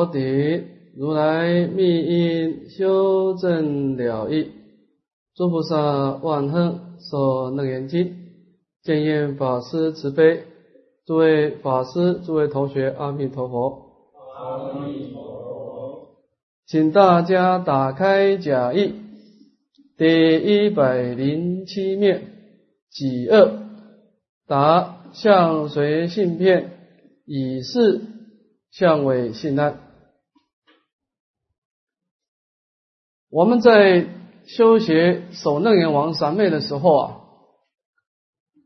佛顶，如来密因修正了义，诸菩萨万恒受楞严经，见验法师慈悲，诸位法师、诸位同学，阿弥陀佛。阿弥陀佛。请大家打开假意第一百零七面，己二答相随性片，以是相为性安。我们在修学守楞严王三昧的时候啊，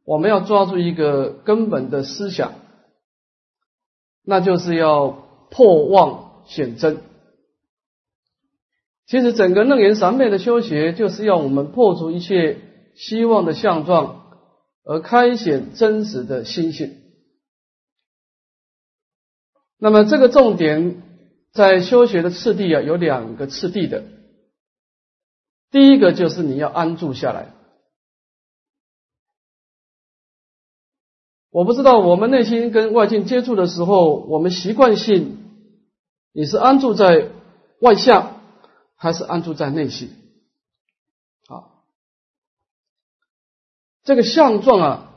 我们要抓住一个根本的思想，那就是要破妄显真。其实整个楞严三昧的修学，就是要我们破除一切希望的相状，而开显真实的心性。那么这个重点在修学的次第啊，有两个次第的。第一个就是你要安住下来。我不知道我们内心跟外境接触的时候，我们习惯性你是安住在外向，还是安住在内心？啊，这个相状啊，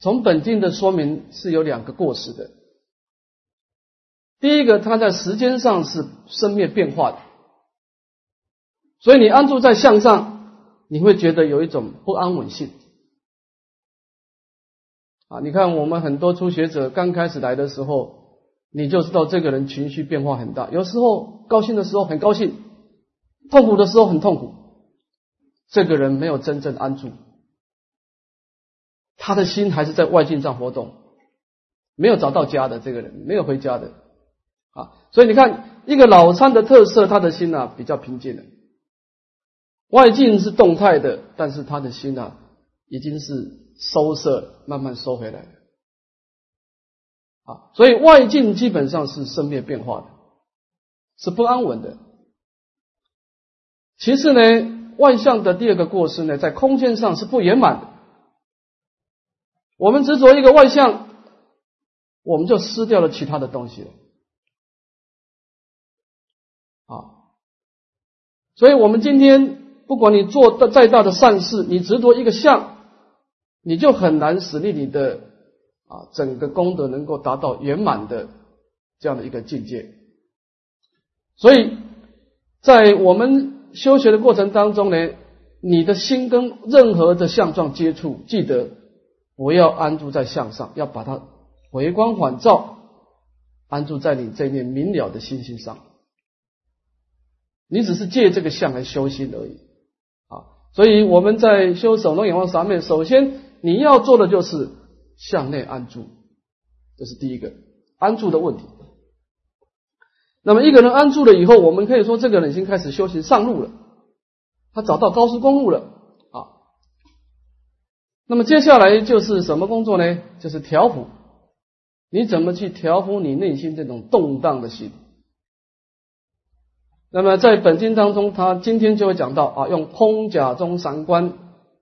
从本经的说明是有两个过失的。第一个，它在时间上是生灭变化的，所以你安住在向上，你会觉得有一种不安稳性。啊，你看我们很多初学者刚开始来的时候，你就知道这个人情绪变化很大，有时候高兴的时候很高兴，痛苦的时候很痛苦。这个人没有真正安住，他的心还是在外境上活动，没有找到家的这个人，没有回家的。啊，所以你看，一个老参的特色，他的心呢比较平静的，外境是动态的，但是他的心呢已经是收摄，慢慢收回来了。啊，所以外境基本上是生灭变化的，是不安稳的。其次呢，外向的第二个过失呢，在空间上是不圆满的。我们执着一个外向，我们就失掉了其他的东西了。啊，所以，我们今天不管你做的再大的善事，你执着一个相，你就很难使令你的啊整个功德能够达到圆满的这样的一个境界。所以在我们修学的过程当中呢，你的心跟任何的相状接触，记得不要安住在相上，要把它回光返照，安住在你这面明了的心性上。你只是借这个相来修心而已！所以我们在修守能眼望上面，首先你要做的就是向内安住，这是第一个安住的问题。那么一个人安住了以后，我们可以说这个人已经开始修行上路了，他找到高速公路了啊。那么接下来就是什么工作呢？就是调伏。你怎么去调伏你内心这种动荡的心？那么在本经当中，他今天就会讲到啊，用空假中三观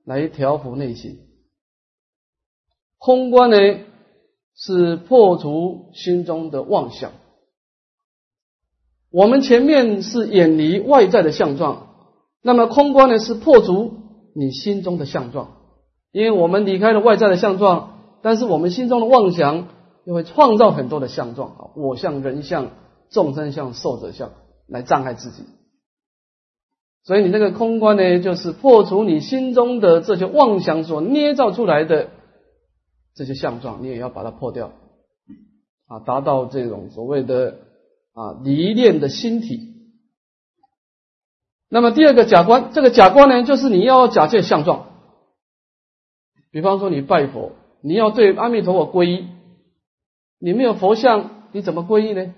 来调伏内心。空观呢是破除心中的妄想。我们前面是远离外在的相状，那么空观呢是破除你心中的相状。因为我们离开了外在的相状，但是我们心中的妄想又会创造很多的相状啊，我相、人相、众生相、寿者相。来障碍自己，所以你这个空观呢，就是破除你心中的这些妄想所捏造出来的这些相状，你也要把它破掉啊，达到这种所谓的啊离念的心体。那么第二个假观，这个假观呢，就是你要假借相状，比方说你拜佛，你要对阿弥陀佛皈依，你没有佛像，你怎么皈依呢？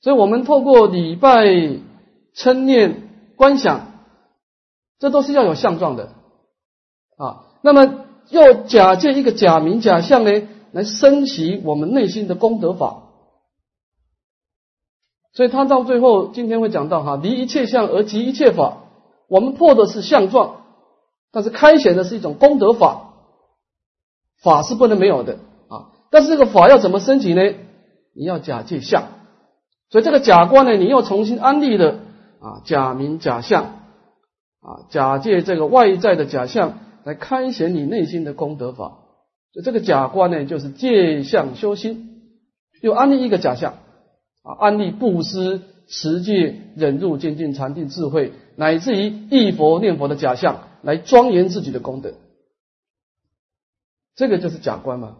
所以我们透过礼拜、称念、观想，这都是要有相状的啊。那么要假借一个假名假相呢，来升起我们内心的功德法。所以他到最后今天会讲到哈，离一切相而即一切法。我们破的是相状，但是开显的是一种功德法，法是不能没有的啊。但是这个法要怎么升起呢？你要假借相。所以这个假观呢，你又重新安立了啊假名假相啊，假借这个外在的假象来开显你内心的功德法。所以这个假观呢，就是借相修心，又安立一个假象啊，安立布施、持戒、忍辱、精进、禅定、智慧，乃至于忆佛念佛的假象，来庄严自己的功德。这个就是假观嘛。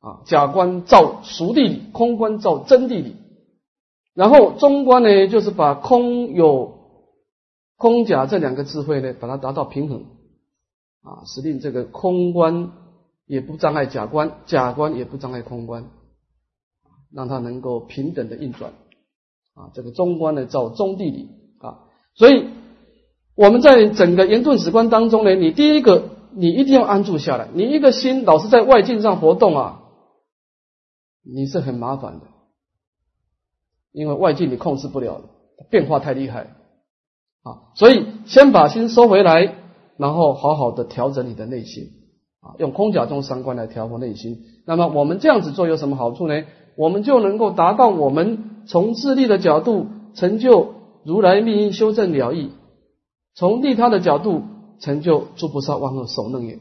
啊，假观照熟地理，空观照真地理，然后中观呢，就是把空有空假这两个智慧呢，把它达到平衡，啊，使令这个空观也不障碍假观，假观也不障碍空观，让它能够平等的运转，啊，这个中观呢叫中地理啊，所以我们在整个严顿史观当中呢，你第一个你一定要安住下来，你一个心老是在外境上活动啊。你是很麻烦的，因为外境你控制不了，变化太厉害啊！所以先把心收回来，然后好好的调整你的内心啊，用空假中三观来调和内心。那么我们这样子做有什么好处呢？我们就能够达到我们从自利的角度成就如来命运修正了义，从利他的角度成就诸菩萨万恶守楞也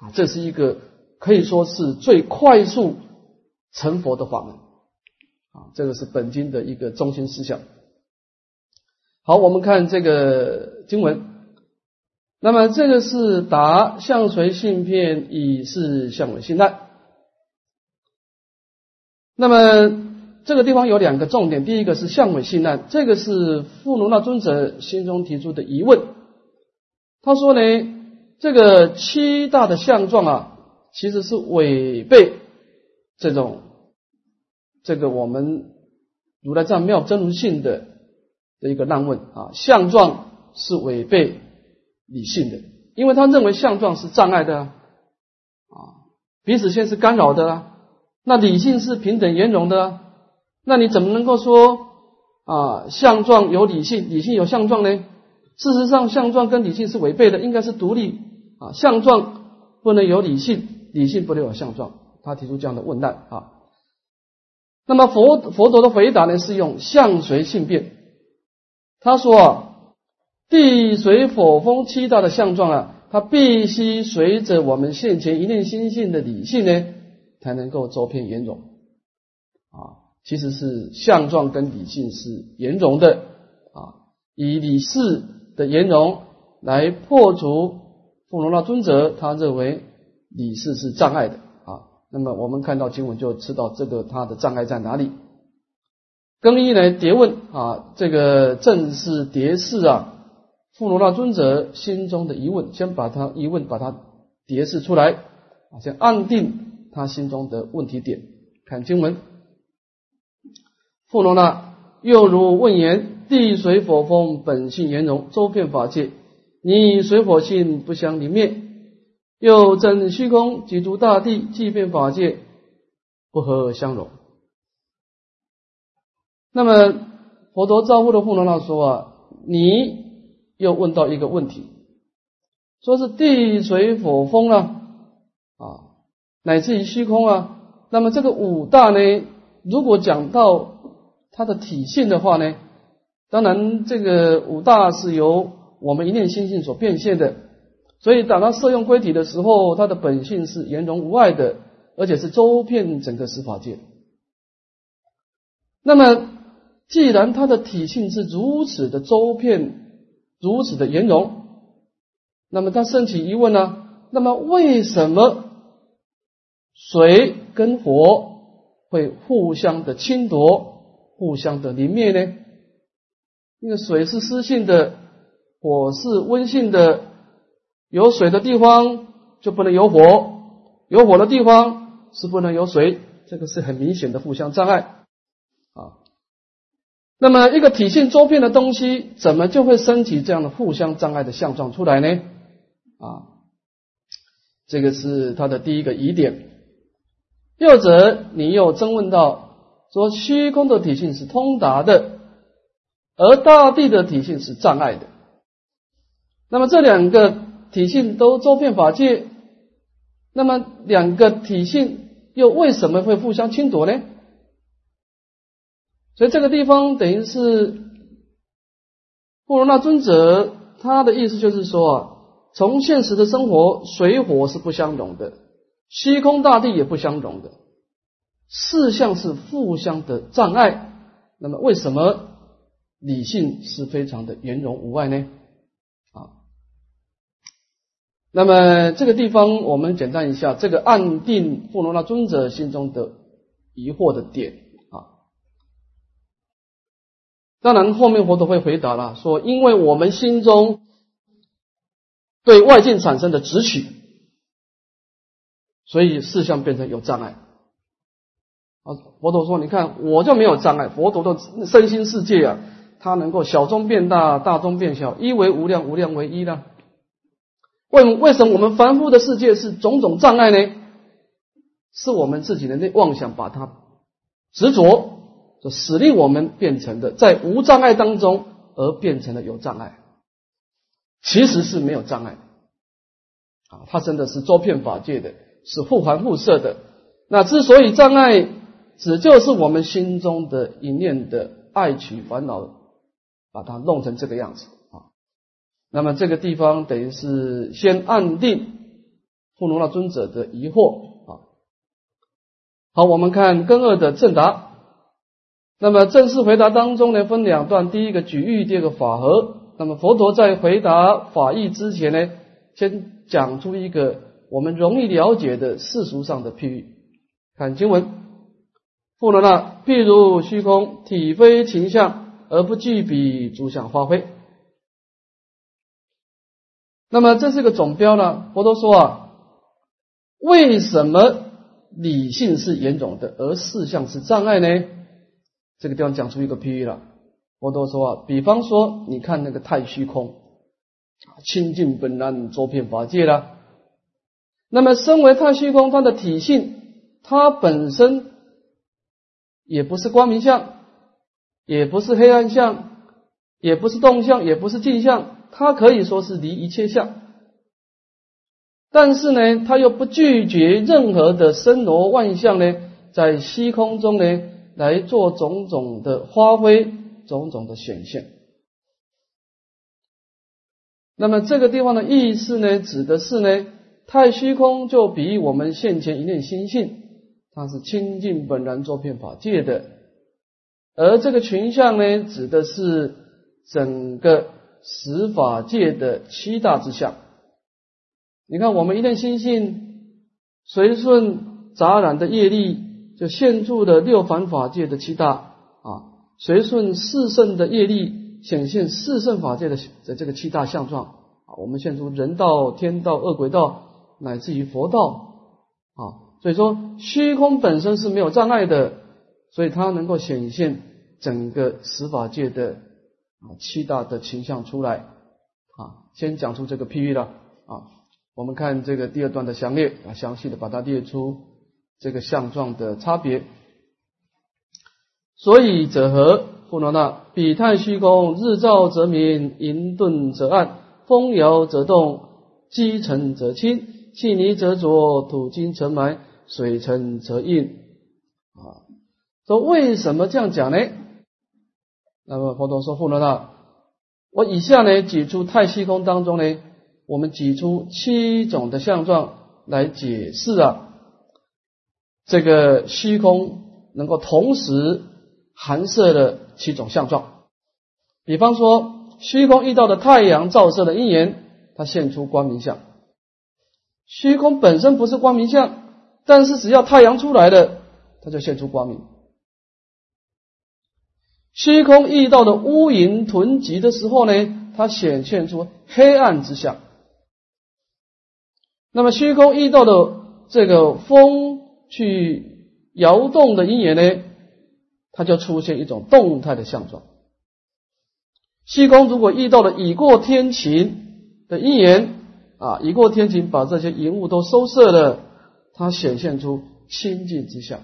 啊！这是一个可以说是最快速。成佛的法门这个是本经的一个中心思想。好，我们看这个经文。那么这个是答相随性片，以是相为心态。那么这个地方有两个重点，第一个是相尾信难，这个是富罗那尊者心中提出的疑问。他说呢，这个七大的相状啊，其实是违背这种。这个我们如来藏妙真如性的的一个难问啊，相状是违背理性的，因为他认为相状是障碍的啊，彼此间是干扰的啊，那理性是平等圆融的，那你怎么能够说啊相状有理性，理性有相状呢？事实上，相状跟理性是违背的，应该是独立啊，相状不能有理性，理性不能有相状。他提出这样的问难啊。那么佛佛陀的回答呢，是用相随性变。他说啊，地水火风七大的相状啊，它必须随着我们现前一念心性的理性呢，才能够周遍圆融啊。其实是相状跟理性是圆融的啊，以理事的圆融来破除富罗那尊者他认为理事是障碍的。那么我们看到经文就知道这个它的障碍在哪里。更一呢，叠问啊，这个正是叠示啊，富罗那尊者心中的疑问，先把他疑问把它叠示出来，先安定他心中的问题点。看经文，富罗那又如问言：地水火风本性圆融，周遍法界，你水火性不相离灭。又真虚空即诸大地，即便法界不和而相融。那么佛陀招呼的富罗那说啊，你又问到一个问题，说是地水火风啊，啊，乃至于虚空啊。那么这个五大呢，如果讲到它的体现的话呢，当然这个五大是由我们一念心性所变现的。所以，当他摄用归体的时候，他的本性是圆融无碍的，而且是周遍整个十法界。那么，既然他的体性是如此的周遍、如此的圆融，那么他升起疑问呢？那么，为什么水跟火会互相的侵夺、互相的临灭呢？因为水是湿性的，火是温性的。有水的地方就不能有火，有火的地方是不能有水，这个是很明显的互相障碍啊。那么一个体性周遍的东西，怎么就会升起这样的互相障碍的相状出来呢？啊，这个是他的第一个疑点。又者，你又争问到说，虚空的体性是通达的，而大地的体性是障碍的。那么这两个。体性都周遍法界，那么两个体性又为什么会互相侵夺呢？所以这个地方等于是布罗那尊者他的意思就是说啊，从现实的生活，水火是不相容的，虚空大地也不相容的，四相是互相的障碍。那么为什么理性是非常的圆融无碍呢？那么这个地方我们简单一下，这个暗定布罗那尊者心中的疑惑的点啊。当然，后面佛陀会回答了，说因为我们心中对外境产生的执取，所以事项变成有障碍。啊，佛陀说，你看我就没有障碍，佛陀的身心世界啊，它能够小中变大，大中变小，一为无量，无量为一呢？为为什么我们凡夫的世界是种种障碍呢？是我们自己的那妄想把它执着。就使令我们变成的，在无障碍当中而变成了有障碍，其实是没有障碍啊，它真的是周遍法界的，是互环互摄的。那之所以障碍，只就是我们心中的一念的爱取烦恼，把它弄成这个样子。那么这个地方等于是先暗定富罗那尊者的疑惑啊。好，我们看根二的正答。那么正式回答当中呢，分两段，第一个举喻，第二个法合。那么佛陀在回答法义之前呢，先讲出一个我们容易了解的世俗上的譬喻。看经文，富罗那，譬如虚空，体非情相，而不具彼诸相发挥。那么这是个总标呢？佛陀说啊，为什么理性是严重的，而事项是障碍呢？这个地方讲出一个譬喻了，我都说啊，比方说，你看那个太虚空，清净本然，周遍法界了。那么，身为太虚空，它的体性，它本身也不是光明相，也不是黑暗相，也不是动相，也不是静相，它可以说是离一切相。但是呢，它又不拒绝任何的身罗万象呢，在虚空中呢。来做种种的发挥，种种的显现。那么这个地方的意思呢，指的是呢，太虚空就比我们现前一念心性，它是清净本然作遍法界的；而这个群相呢，指的是整个十法界的七大之相。你看，我们一念心性随顺杂染的业力。就现住的六凡法界的七大啊，随顺四圣的业力显现四圣法界的的这个七大相状啊，我们现出人道、天道、恶鬼道，乃至于佛道啊，所以说虚空本身是没有障碍的，所以它能够显现整个十法界的啊七大的形象出来啊。先讲出这个譬喻了啊，我们看这个第二段的详列啊，详细的把它列出。这个相状的差别，所以者何？不罗那，彼太虚空，日照则明，银顿则暗，风摇则动，积尘则清，气泥则浊，土金则埋，水沉则硬。啊，说为什么这样讲呢？那么佛陀说：不罗那，我以下呢举出太虚空当中呢，我们举出七种的相状来解释啊。这个虚空能够同时含摄的七种相状，比方说，虚空遇到的太阳照射的因缘，它现出光明相。虚空本身不是光明相，但是只要太阳出来了，它就现出光明。虚空遇到的乌云囤积的时候呢，它显现出黑暗之相。那么虚空遇到的这个风。去摇动的因缘呢，它就出现一种动态的相状。虚空如果遇到了已过天晴的因缘啊，已过天晴把这些云雾都收摄了，它显现出清净之相。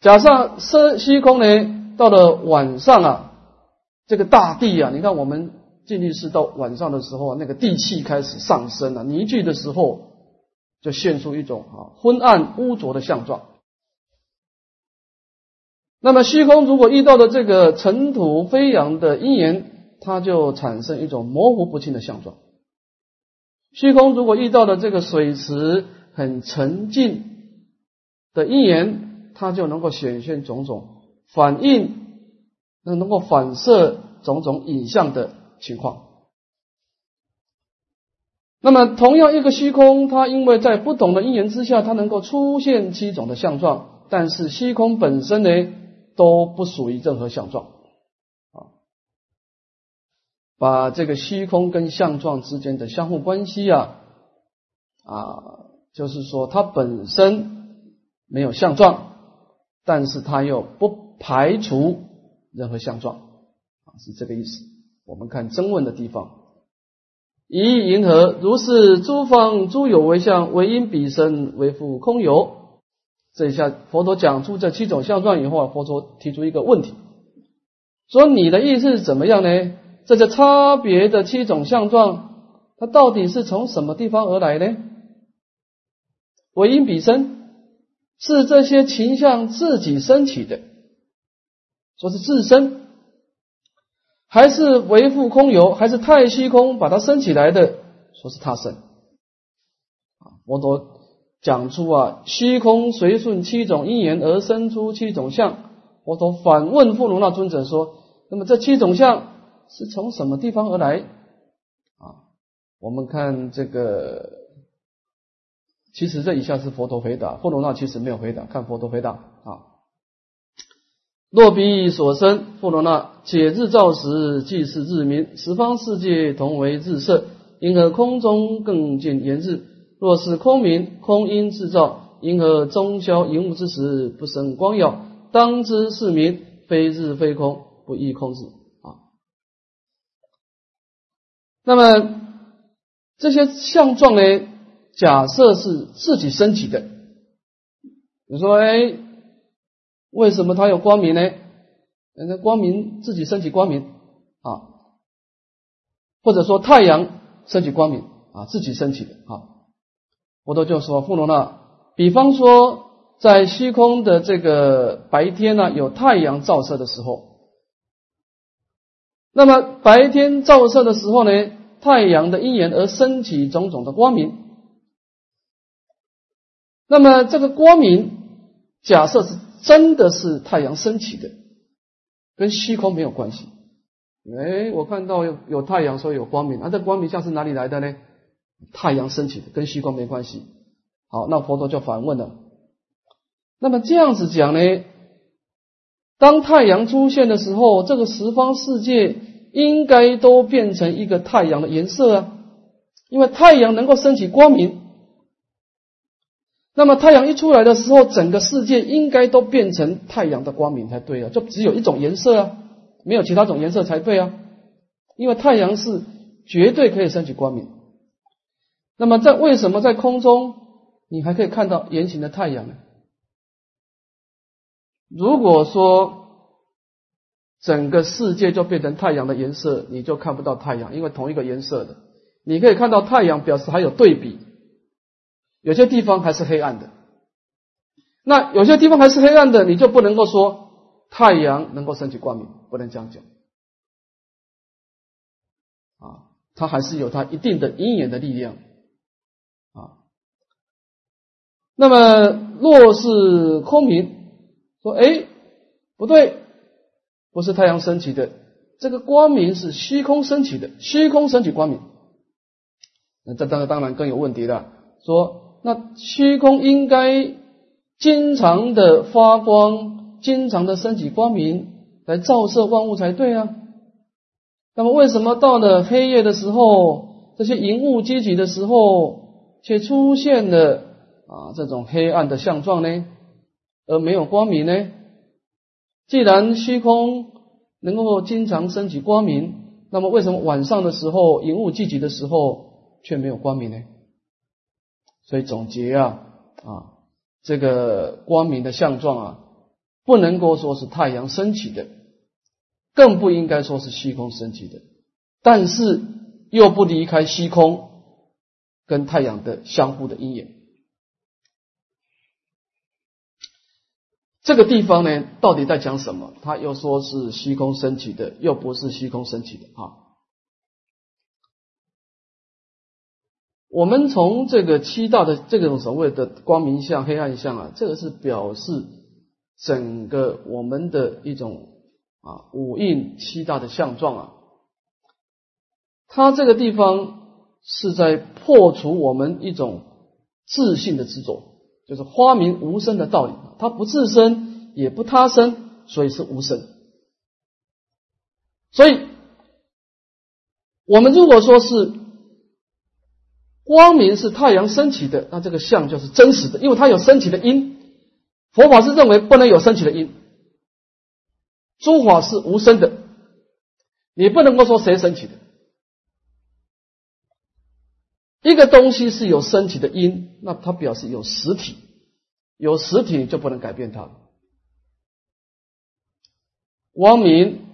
假设是虚空呢，到了晚上啊，这个大地啊，你看我们进去是到晚上的时候啊，那个地气开始上升了，凝聚的时候。就现出一种啊昏暗污浊的相状。那么虚空如果遇到的这个尘土飞扬的因缘，它就产生一种模糊不清的相状。虚空如果遇到的这个水池很沉静的因缘，它就能够显现种种反应，那能够反射种种影像的情况。那么同样一个虚空，它因为在不同的因缘之下，它能够出现七种的相状，但是虚空本身呢？都不属于任何相状啊，把这个虚空跟相状之间的相互关系啊啊，就是说它本身没有相状，但是它又不排除任何相状啊，是这个意思。我们看真问的地方，以银河如是诸方诸有为相，唯因彼身为复空有。这一下，佛陀讲出这七种相状以后啊，佛陀提出一个问题，说你的意思是怎么样呢？这些差别的七种相状，它到底是从什么地方而来呢？为因彼生，是这些情相自己升起的，说是自身，还是为复空有，还是太虚空把它升起来的？说是他生。啊，佛陀。讲出啊，虚空随顺七种因缘而生出七种相。佛陀反问富罗那尊者说：“那么这七种相是从什么地方而来？”啊，我们看这个，其实这以下是佛陀回答，富罗那其实没有回答。看佛陀回答啊：“若彼所生，富罗那且日照时即是日明，十方世界同为日色，因何空中更见炎日？”若是空明，空因制造，因何中消荧物之时不生光耀？当知是明，非日非空，不异空日啊。那么这些相状呢？假设是自己升起的。你说，哎，为什么它有光明呢？人家光明自己升起光明啊，或者说太阳升起光明啊，自己升起的啊。佛陀就说：“富罗那，比方说，在虚空的这个白天呢，有太阳照射的时候，那么白天照射的时候呢，太阳的因缘而升起种种的光明。那么这个光明，假设是真的是太阳升起的，跟虚空没有关系。哎，我看到有有太阳，说有光明，啊，这光明像是哪里来的呢？”太阳升起的跟虚空没关系。好，那佛陀就反问了：那么这样子讲呢？当太阳出现的时候，这个十方世界应该都变成一个太阳的颜色啊，因为太阳能够升起光明。那么太阳一出来的时候，整个世界应该都变成太阳的光明才对啊，就只有一种颜色啊，没有其他种颜色才对啊，因为太阳是绝对可以升起光明。那么，在为什么在空中你还可以看到圆形的太阳呢？如果说整个世界就变成太阳的颜色，你就看不到太阳，因为同一个颜色的，你可以看到太阳，表示还有对比，有些地方还是黑暗的。那有些地方还是黑暗的，你就不能够说太阳能够升起光明，不能这样讲啊，它还是有它一定的阴影的力量。啊那么，若是空明，说哎，不对，不是太阳升起的，这个光明是虚空升起的，虚空升起光明，那这当然当然更有问题了。说那虚空应该经常的发光，经常的升起光明来照射万物才对啊。那么为什么到了黑夜的时候，这些荧雾积集的时候，却出现了？啊，这种黑暗的相状呢，而没有光明呢？既然虚空能够经常升起光明，那么为什么晚上的时候云雾聚集的时候却没有光明呢？所以总结啊啊，这个光明的相状啊，不能够说是太阳升起的，更不应该说是虚空升起的，但是又不离开虚空跟太阳的相互的因缘。这个地方呢，到底在讲什么？他又说是虚空升起的，又不是虚空升起的啊。我们从这个七大的这种所谓的光明相、黑暗相啊，这个是表示整个我们的一种啊五蕴七大的相状啊。它这个地方是在破除我们一种自信的执着，就是花明无声的道理。它不自生，也不他生，所以是无声。所以，我们如果说是。光明是太阳升起的，那这个相就是真实的，因为它有升起的因。佛法是认为不能有升起的因，诸法是无声的，你不能够说谁升起的。一个东西是有升起的因，那它表示有实体，有实体就不能改变它。光明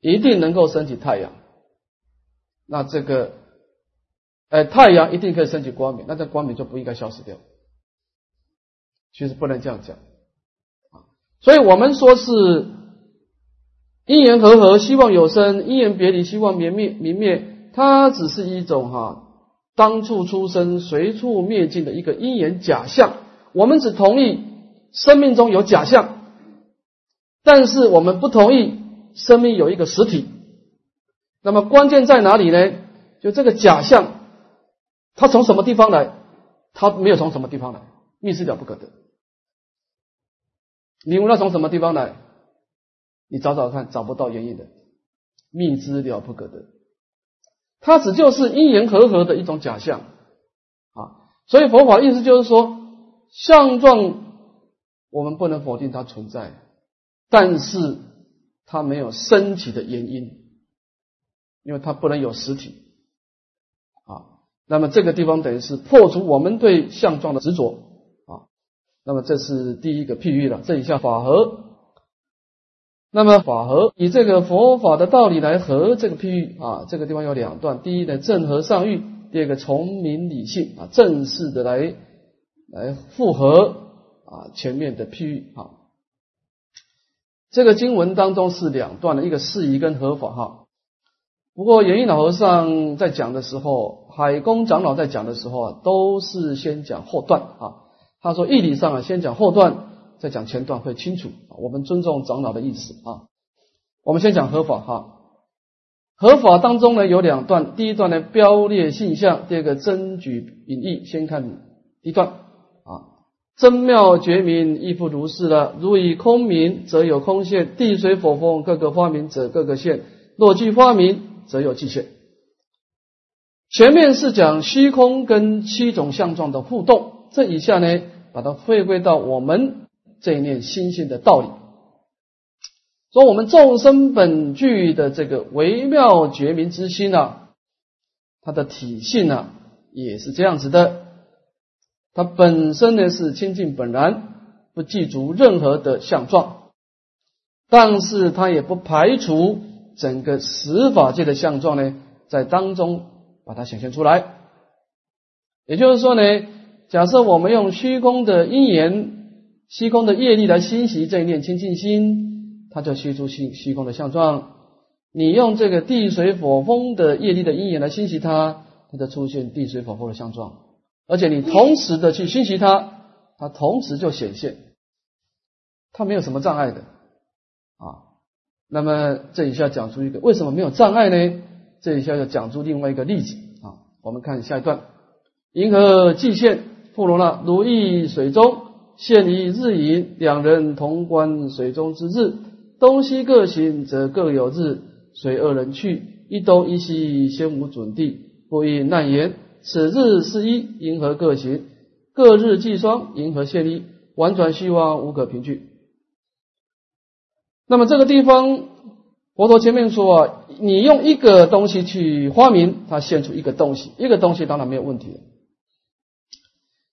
一定能够升起太阳，那这个。哎，太阳一定可以升起光明，那这光明就不应该消失掉。其实不能这样讲啊，所以我们说是因缘和合，希望有生；因缘别离，希望灭灭明灭。它只是一种哈，当处出生，随处灭尽的一个因缘假象。我们只同意生命中有假象，但是我们不同意生命有一个实体。那么关键在哪里呢？就这个假象。他从什么地方来？他没有从什么地方来，密之了不可得。你问他从什么地方来？你找找看，找不到原因的，密之了不可得。它只就是因缘和合的一种假象啊。所以佛法意思就是说，相状我们不能否定它存在，但是它没有升起的原因，因为它不能有实体。那么这个地方等于是破除我们对相状的执着啊。那么这是第一个譬喻了。这一下法和，那么法和以这个佛法的道理来和这个譬喻啊。这个地方有两段：第一呢正和上喻，第二个从明理性啊，正式的来来复合啊前面的譬喻啊。这个经文当中是两段的，一个释疑跟合法哈。不过，圆印老和尚在讲的时候，海公长老在讲的时候啊，都是先讲后段啊。他说义理上啊，先讲后段，再讲前段会清楚。我们尊重长老的意思啊。我们先讲合法哈。合法当中呢有两段，第一段呢标列性相，第二个真举隐义。先看第一段啊，真妙绝明亦复如是了。如以空明，则有空现；地水火风各个发明者，各个现。若具发明。则有界限。前面是讲虚空跟七种相状的互动，这以下呢，把它回归到我们这一念心性的道理。说我们众生本具的这个微妙觉明之心呢，它的体性呢，也是这样子的。它本身呢是清净本然，不记住任何的相状，但是它也不排除。整个十法界的相状呢，在当中把它显现出来。也就是说呢，假设我们用虚空的因缘、虚空的业力来欣习这一念清净心，它就虚出虚虚空的相状。你用这个地水火风的业力的因缘来欣习它，它就出现地水火风的相状。而且你同时的去欣习它，它同时就显现，它没有什么障碍的啊。那么这一下讲出一个为什么没有障碍呢？这一下要讲出另外一个例子啊。我们看下一段：银河既现，复如那如意水中现一日影，两人同观水中之日，东西各行，则各有日。随二人去，一东一西，先无准地，不亦难言。此日是一，银河各行，各日既双，银河现一，婉转虚妄，无可凭据。那么这个地方，佛陀前面说啊，你用一个东西去发明，它现出一个东西，一个东西当然没有问题。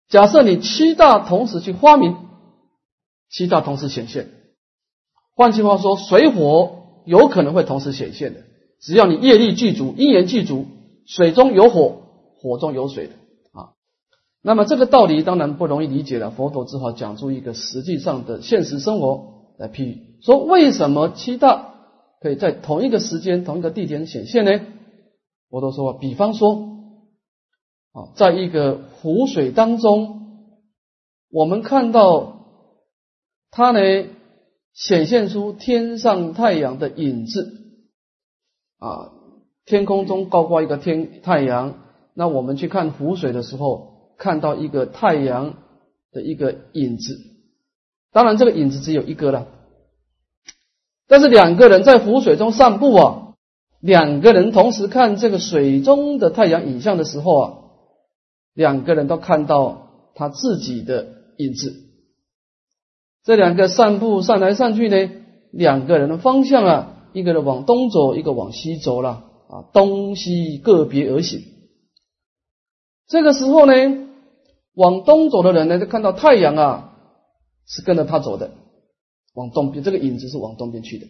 假设你七大同时去发明，七大同时显现，换句话说，水火有可能会同时显现的，只要你业力具足，因缘具足，水中有火，火中有水的。啊。那么这个道理当然不容易理解了，佛陀只好讲出一个实际上的现实生活。来譬喻，说为什么七大可以在同一个时间、同一个地点显现呢？佛陀说，比方说，啊，在一个湖水当中，我们看到它呢显现出天上太阳的影子，啊，天空中高挂一个天太阳，那我们去看湖水的时候。看到一个太阳的一个影子，当然这个影子只有一个了。但是两个人在湖水中散步啊，两个人同时看这个水中的太阳影像的时候啊，两个人都看到他自己的影子。这两个散步散来散去呢，两个人的方向啊，一个人往东走，一个往西走了啊，东西个别而行。这个时候呢。往东走的人呢，就看到太阳啊，是跟着他走的，往东边，这个影子是往东边去的。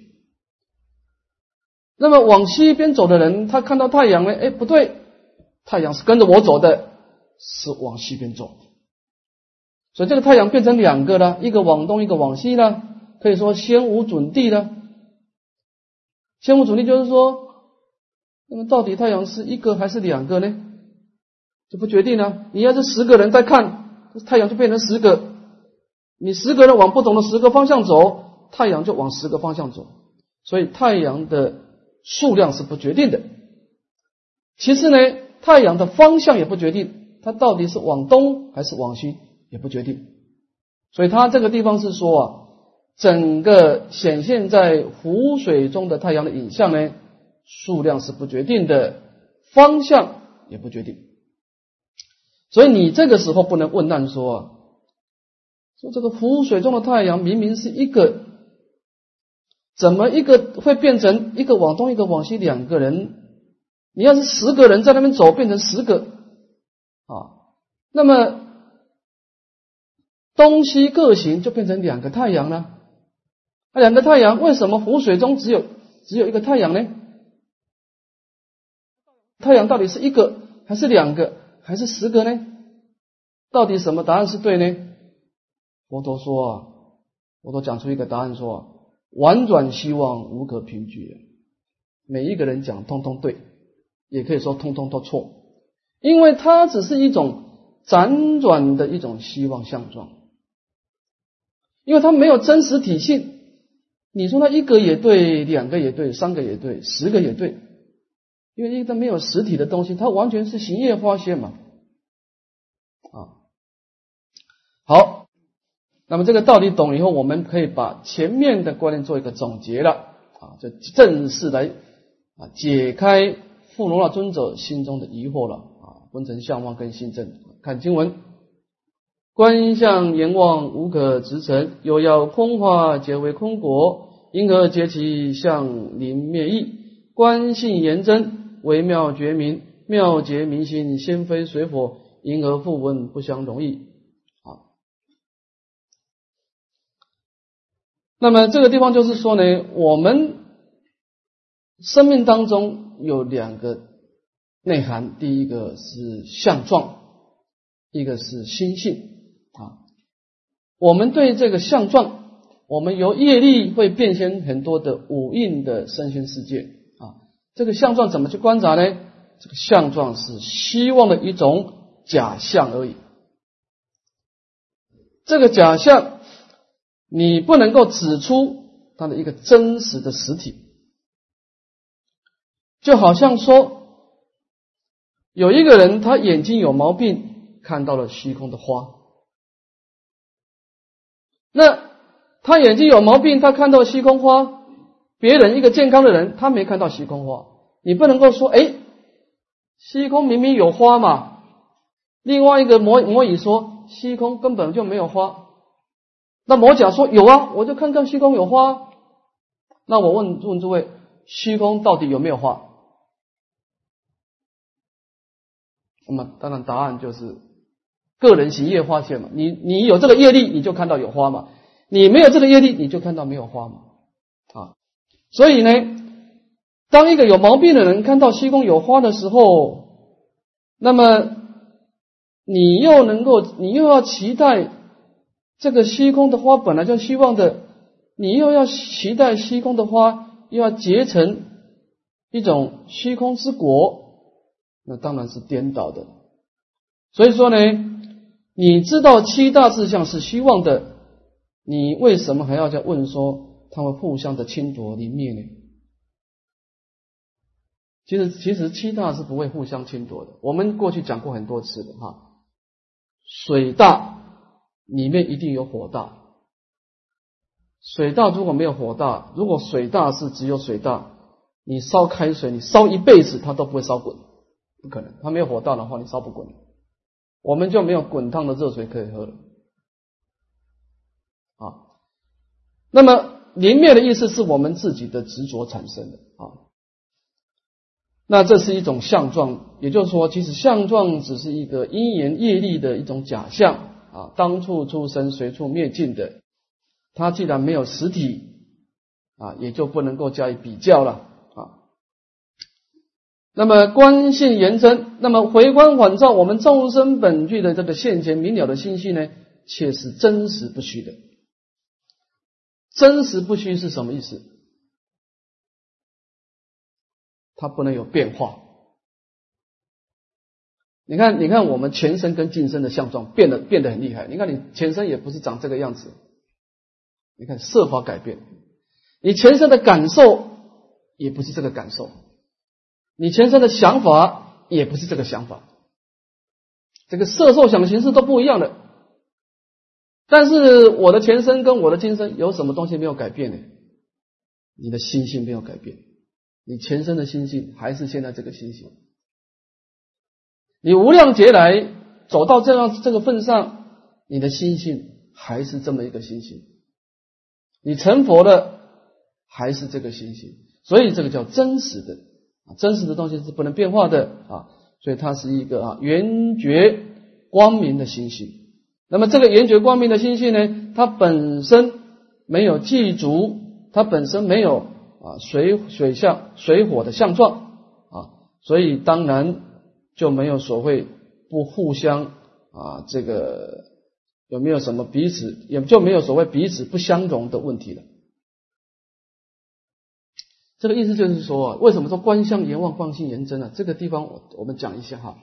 那么往西边走的人，他看到太阳呢，哎，不对，太阳是跟着我走的，是往西边走。所以这个太阳变成两个了，一个往东，一个往西了，可以说先无准地了。先无准地就是说，那么到底太阳是一个还是两个呢？就不决定了。你要是十个人在看，太阳就变成十个。你十个人往不同的十个方向走，太阳就往十个方向走。所以太阳的数量是不决定的。其次呢，太阳的方向也不决定，它到底是往东还是往西也不决定。所以它这个地方是说啊，整个显现在湖水中的太阳的影像呢，数量是不决定的，方向也不决定。所以你这个时候不能问难说啊，说这个湖水中的太阳明明是一个，怎么一个会变成一个往东一个往西两个人？你要是十个人在那边走，变成十个啊，那么东西各行就变成两个太阳了。那两个太阳为什么湖水中只有只有一个太阳呢？太阳到底是一个还是两个？还是十个呢？到底什么答案是对呢？佛陀说啊，佛陀讲出一个答案说：婉转希望无可凭据。每一个人讲通通对，也可以说通通都错，因为它只是一种辗转的一种希望相状，因为它没有真实体性。你说它一个也对，两个也对，三个也对，十个也对。因为一个没有实体的东西，它完全是行业发现嘛，啊，好，那么这个道理懂以后，我们可以把前面的观念做一个总结了，啊，就正式来啊解开富罗那尊者心中的疑惑了，啊，分成相望跟心正，看经文，观相言望无可直成，又要空化结为空果，因何结其相临灭异？观性言真。微妙觉明，妙结明心，先非水火，因而复闻不相容易。啊，那么这个地方就是说呢，我们生命当中有两个内涵，第一个是相状，一个是心性。啊，我们对这个相状，我们由业力会变现很多的五蕴的身心世界啊。这个相状怎么去观察呢？这个相状是希望的一种假象而已。这个假象，你不能够指出它的一个真实的实体。就好像说，有一个人他眼睛有毛病，看到了虚空的花。那他眼睛有毛病，他看到虚空花。别人一个健康的人，他没看到虚空花，你不能够说，哎，虚空明明有花嘛。另外一个模模拟说，虚空根本就没有花。那魔甲说有啊，我就看到虚空有花。那我问问诸位，虚空到底有没有花？那么当然答案就是个人行业化现嘛。你你有这个业力，你就看到有花嘛。你没有这个业力，你就看到没有花嘛。啊。所以呢，当一个有毛病的人看到虚空有花的时候，那么你又能够，你又要期待这个虚空的花本来就希望的，你又要期待虚空的花又要结成一种虚空之果，那当然是颠倒的。所以说呢，你知道七大志向是虚妄的，你为什么还要再问说他们互相的侵夺离灭呢？其实，其实七大是不会互相侵夺的。我们过去讲过很多次的哈。水大里面一定有火大，水大如果没有火大，如果水大是只有水大，你烧开水，你烧一辈子它都不会烧滚，不可能。它没有火大的话，你烧不滚，我们就没有滚烫的热水可以喝了。啊，那么临灭的意思是我们自己的执着产生的啊。那这是一种相状，也就是说，其实相状只是一个因缘业力的一种假象啊。当处出生，随处灭尽的，它既然没有实体啊，也就不能够加以比较了啊。那么观性延伸，那么回观反照我们众生本具的这个现前明了的信息呢，却是真实不虚的。真实不虚是什么意思？它不能有变化。你看，你看，我们全身跟近身的相状变得变得很厉害。你看，你全身也不是长这个样子。你看设法改变，你全身的感受也不是这个感受，你全身的想法也不是这个想法。这个色受想行识都不一样的。但是我的前身跟我的今生有什么东西没有改变呢？你的心性没有改变。你前身的心性还是现在这个心性，你无量劫来走到这样这个份上，你的心性还是这么一个心性，你成佛的还是这个心性，所以这个叫真实的啊，真实的东西是不能变化的啊，所以它是一个啊圆觉光明的心性。那么这个圆觉光明的心性呢，它本身没有记足，它本身没有。啊，水水相水火的相状啊，所以当然就没有所谓不互相啊，这个有没有什么彼此也就没有所谓彼此不相容的问题了。这个意思就是说，为什么说观相言望，观性言真呢？这个地方我我们讲一下哈。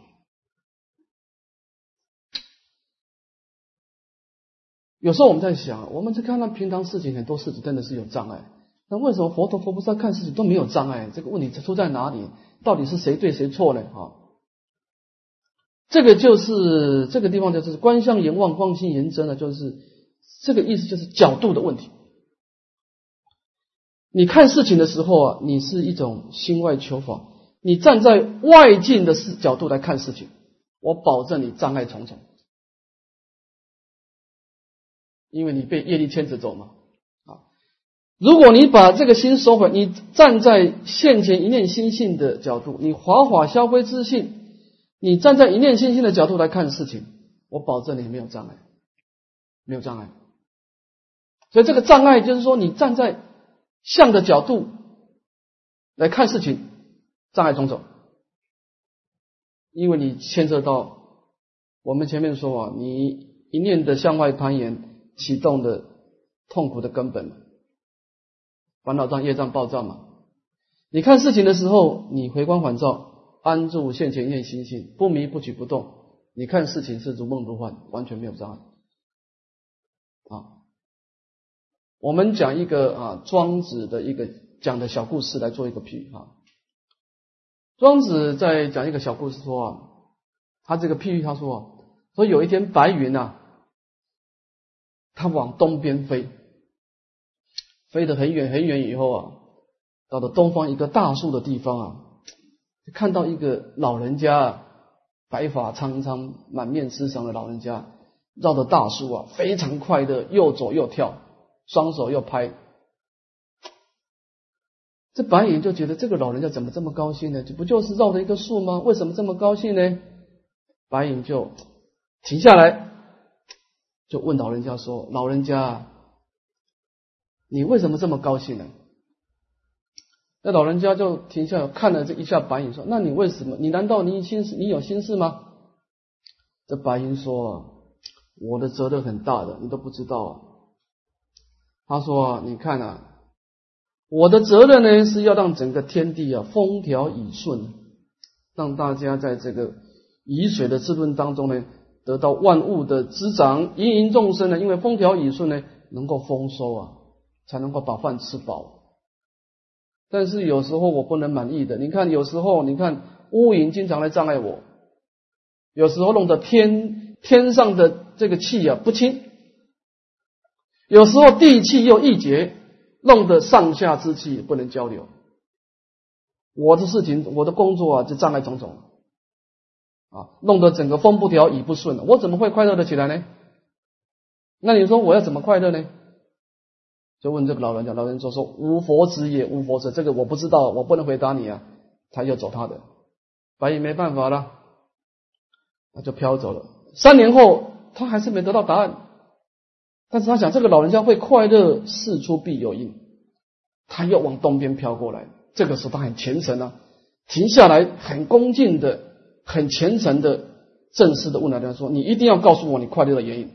有时候我们在想，我们在看到平常事情，很多事情真的是有障碍。那为什么佛陀、佛菩萨看事情都没有障碍？这个问题出在哪里？到底是谁对谁错呢？啊，这个就是这个地方就是观相言望、观心言真呢，就是这个意思，就是角度的问题。你看事情的时候啊，你是一种心外求法，你站在外境的视角度来看事情，我保证你障碍重重，因为你被业力牵着走嘛。啊如果你把这个心收回，你站在现前一念心性的角度，你华法消灰自信，你站在一念心性的角度来看事情，我保证你没有障碍，没有障碍。所以这个障碍就是说，你站在相的角度来看事情，障碍重重，因为你牵涉到我们前面说啊，你一念的向外攀岩启动的痛苦的根本。烦恼障、业障暴躁嘛？你看事情的时候，你回光返照，安住现前念心性，不迷不举不动。你看事情是如梦如幻，完全没有障碍。啊，我们讲一个啊，庄子的一个讲的小故事来做一个譬喻啊。庄子在讲一个小故事说啊，他这个譬喻他说说有一天白云呐，它往东边飞。飞得很远很远以后啊，到了东方一个大树的地方啊，看到一个老人家，白发苍苍、满面慈祥的老人家，绕着大树啊，非常快的又走又跳，双手又拍。这白影就觉得这个老人家怎么这么高兴呢？这不就是绕着一个树吗？为什么这么高兴呢？白影就停下来，就问老人家说：“老人家。”你为什么这么高兴呢？那老人家就停下看了这一下白云，说：“那你为什么？你难道你心事？你有心事吗？”这白银说：“我的责任很大的，你都不知道啊。”他说：“你看啊，我的责任呢是要让整个天地啊风调雨顺，让大家在这个雨水的滋润当中呢，得到万物的滋长，芸芸众生呢，因为风调雨顺呢，能够丰收啊，才能够把饭吃饱。但是有时候我不能满意的，你看有时候你看乌云经常来障碍我，有时候弄得天天上的这个气啊不清。”有时候地气又易结，弄得上下之气不能交流。我的事情，我的工作啊，就障碍种种，啊，弄得整个风不调雨不顺，我怎么会快乐的起来呢？那你说我要怎么快乐呢？就问这个老人家，老人说说无佛子也，无佛子，这个我不知道，我不能回答你啊。他就走他的，白也没办法了，他就飘走了。三年后，他还是没得到答案。但是他想，这个老人家会快乐，事出必有因。他又往东边飘过来，这个时候他很虔诚啊，停下来，很恭敬的、很虔诚的、正式的问老人家说：“你一定要告诉我你快乐的原因。”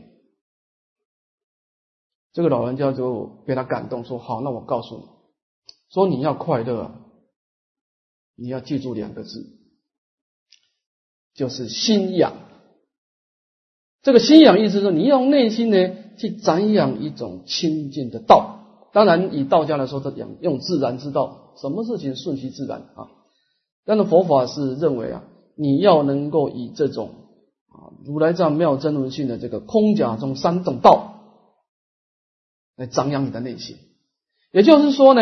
这个老人家就被他感动，说：“好，那我告诉你，说你要快乐，你要记住两个字，就是心养。这个心养意思是，你要内心呢。”去展养一种清净的道，当然以道家来说，他讲用自然之道，什么事情顺其自然啊。但是佛法是认为啊，你要能够以这种啊如来藏妙真如性的这个空假中三种道来张扬你的内心。也就是说呢，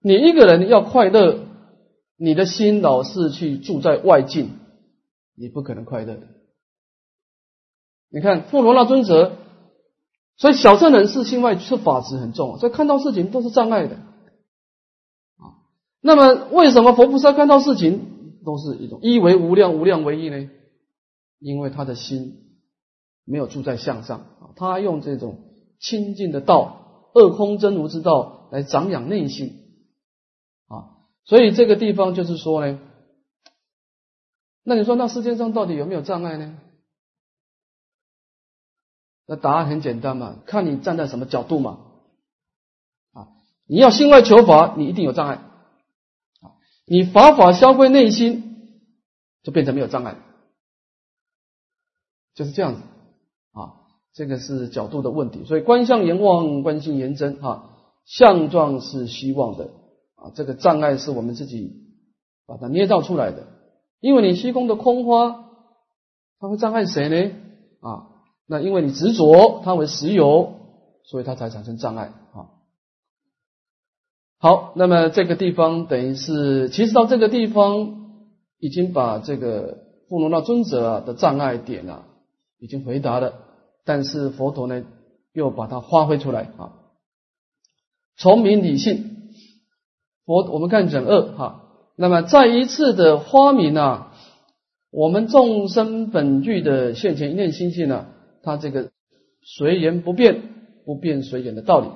你一个人要快乐，你的心老是去住在外境，你不可能快乐的。你看富罗那尊者，所以小圣人是心外是法执很重，所以看到事情都是障碍的啊。那么为什么佛菩萨看到事情都是一种一为无量，无量为一呢？因为他的心没有住在相上，他用这种清净的道、二空真如之道来长养内心啊。所以这个地方就是说呢，那你说那世界上到底有没有障碍呢？那答案很简单嘛，看你站在什么角度嘛。啊，你要心外求法，你一定有障碍。啊，你法法消归内心，就变成没有障碍，就是这样子。这个是角度的问题。所以观相言望，观心言真。哈，相状是虚妄的。啊，这个障碍是我们自己把它捏造出来的。因为你虚空的空花，它会障碍谁呢？啊。那因为你执着它为实有，所以它才产生障碍啊。好，那么这个地方等于是，其实到这个地方已经把这个富罗那尊者的障碍点啊，已经回答了。但是佛陀呢，又把它发挥出来啊。从明理性，佛我们看忍二哈。那么再一次的发明啊，我们众生本具的现前一念心性呢。它这个随缘不变，不变随缘的道理，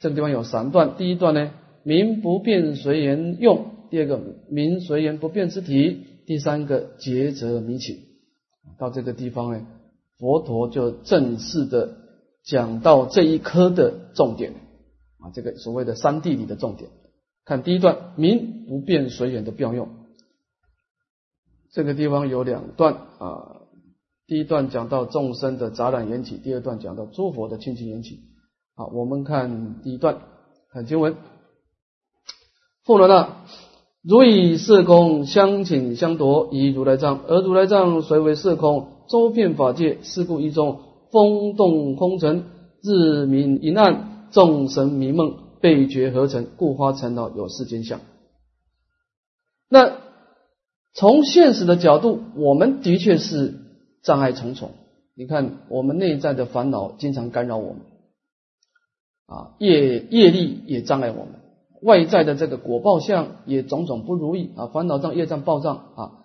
这个地方有三段。第一段呢，名不变随缘用；第二个，名随缘不变之体；第三个，抉择迷起。到这个地方呢，佛陀就正式的讲到这一科的重点啊，这个所谓的三谛里的重点。看第一段，名不变随缘的妙用。这个地方有两段啊。第一段讲到众生的杂染缘起，第二段讲到诸佛的清净缘起。好，我们看第一段，看经文。复罗那，如以色空相请相夺，以如来藏，而如来藏随为色空，周遍法界，是故一中风动空尘，日明一暗，众神迷梦，被觉合成，故花尘恼有世间相。那从现实的角度，我们的确是。障碍重重，你看我们内在的烦恼经常干扰我们，啊，业业力也障碍我们，外在的这个果报相也种种不如意啊，烦恼障业障报障啊。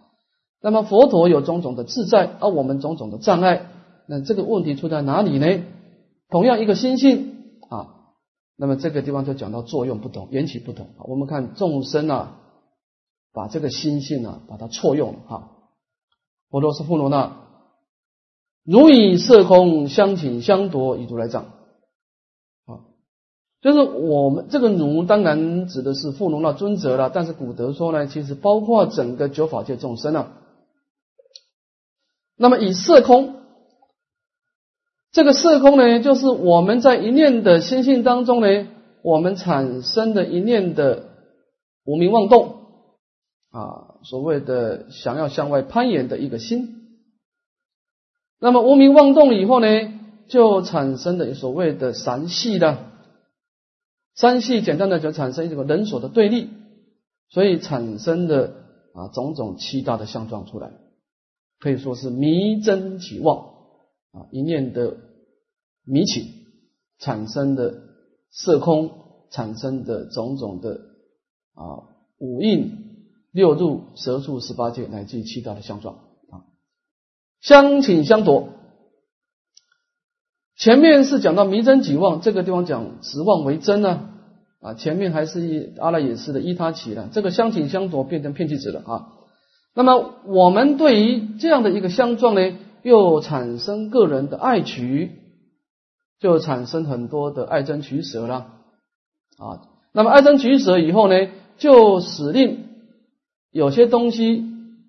那么佛陀有种种的自在，而我们种种的障碍，那这个问题出在哪里呢？同样一个心性啊，那么这个地方就讲到作用不同，缘起不同。我们看众生啊，把这个心性啊，把它错用哈。佛陀是富罗那，如以色空相请相夺，以如来藏。啊，就是我们这个如当然指的是富罗那尊者了，但是古德说呢，其实包括整个九法界众生啊。那么以色空，这个色空呢，就是我们在一念的心性当中呢，我们产生的一念的无名妄动。啊，所谓的想要向外攀岩的一个心，那么无名妄动以后呢，就产生的所谓的三系的三系，简单的就产生一种人所的对立，所以产生的啊种种七大的相状出来，可以说是迷真起妄啊，一念的迷起产生的色空，产生的种种的啊五印。六入蛇处十八界乃至于七大的相状啊，相请相夺。前面是讲到迷真己妄，这个地方讲执妄为真呢啊，前面还是一阿赖耶识的依他起了，这个相请相夺变成片气子了啊。那么我们对于这样的一个相撞呢，又产生个人的爱取，就产生很多的爱憎取舍了啊。那么爱憎取舍以后呢，就使令。有些东西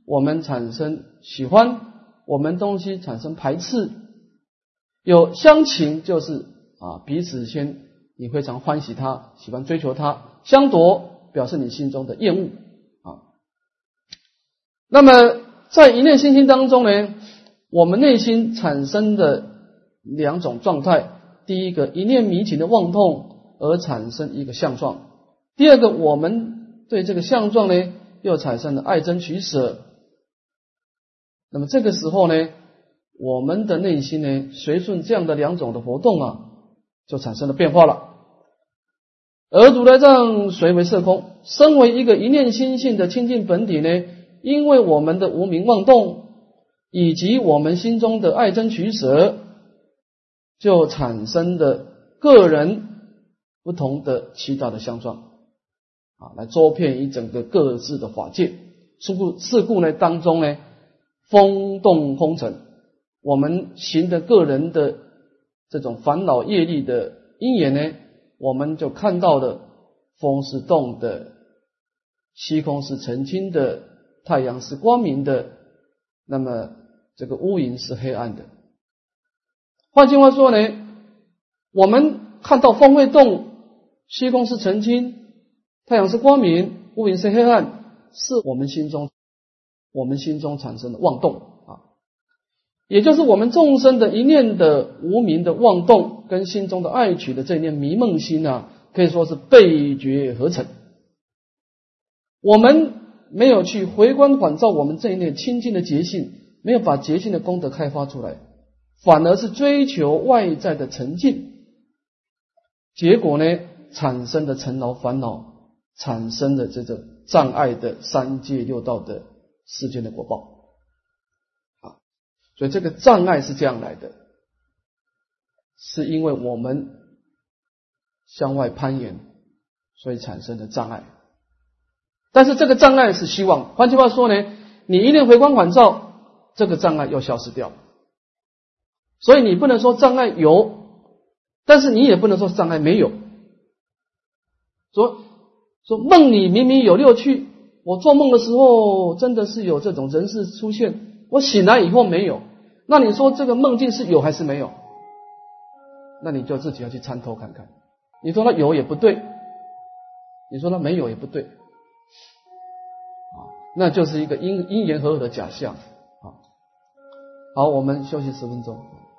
我们产生喜欢，我们东西产生排斥。有相情就是啊，彼此先你非常欢喜他，喜欢追求他；相夺表示你心中的厌恶。那么在一念心心当中呢，我们内心产生的两种状态：第一个，一念迷情的妄痛而产生一个相状；第二个，我们对这个相状呢。又产生了爱憎取舍，那么这个时候呢，我们的内心呢，随顺这样的两种的活动啊，就产生了变化了。而如来藏随为色空，身为一个一念心性的清净本体呢，因为我们的无名妄动，以及我们心中的爱憎取舍，就产生的个人不同的其他的相状。啊，来捉骗一整个各自的法界，事故事故呢当中呢，风动风尘，我们行的个人的这种烦恼业力的因缘呢，我们就看到的风是动的，虚空是澄清的，太阳是光明的，那么这个乌云是黑暗的。换句话说呢，我们看到风会动，虚空是澄清。太阳是光明，乌云是黑暗，是我们心中我们心中产生的妄动啊，也就是我们众生的一念的无名的妄动，跟心中的爱取的这一念迷梦心啊，可以说是背绝合成。我们没有去回光返照我们这一念清净的觉性，没有把觉性的功德开发出来，反而是追求外在的沉静，结果呢，产生的尘劳烦恼。产生的这种障碍的三界六道的世间的果报啊，所以这个障碍是这样来的，是因为我们向外攀岩，所以产生的障碍。但是这个障碍是希望，换句话说呢，你一定回光返照，这个障碍要消失掉。所以你不能说障碍有，但是你也不能说障碍没有。说。说梦里明明有六趣，我做梦的时候真的是有这种人事出现，我醒来以后没有。那你说这个梦境是有还是没有？那你就自己要去参透看看。你说它有也不对，你说它没有也不对，那就是一个因因缘和合的假象。啊，好，我们休息十分钟。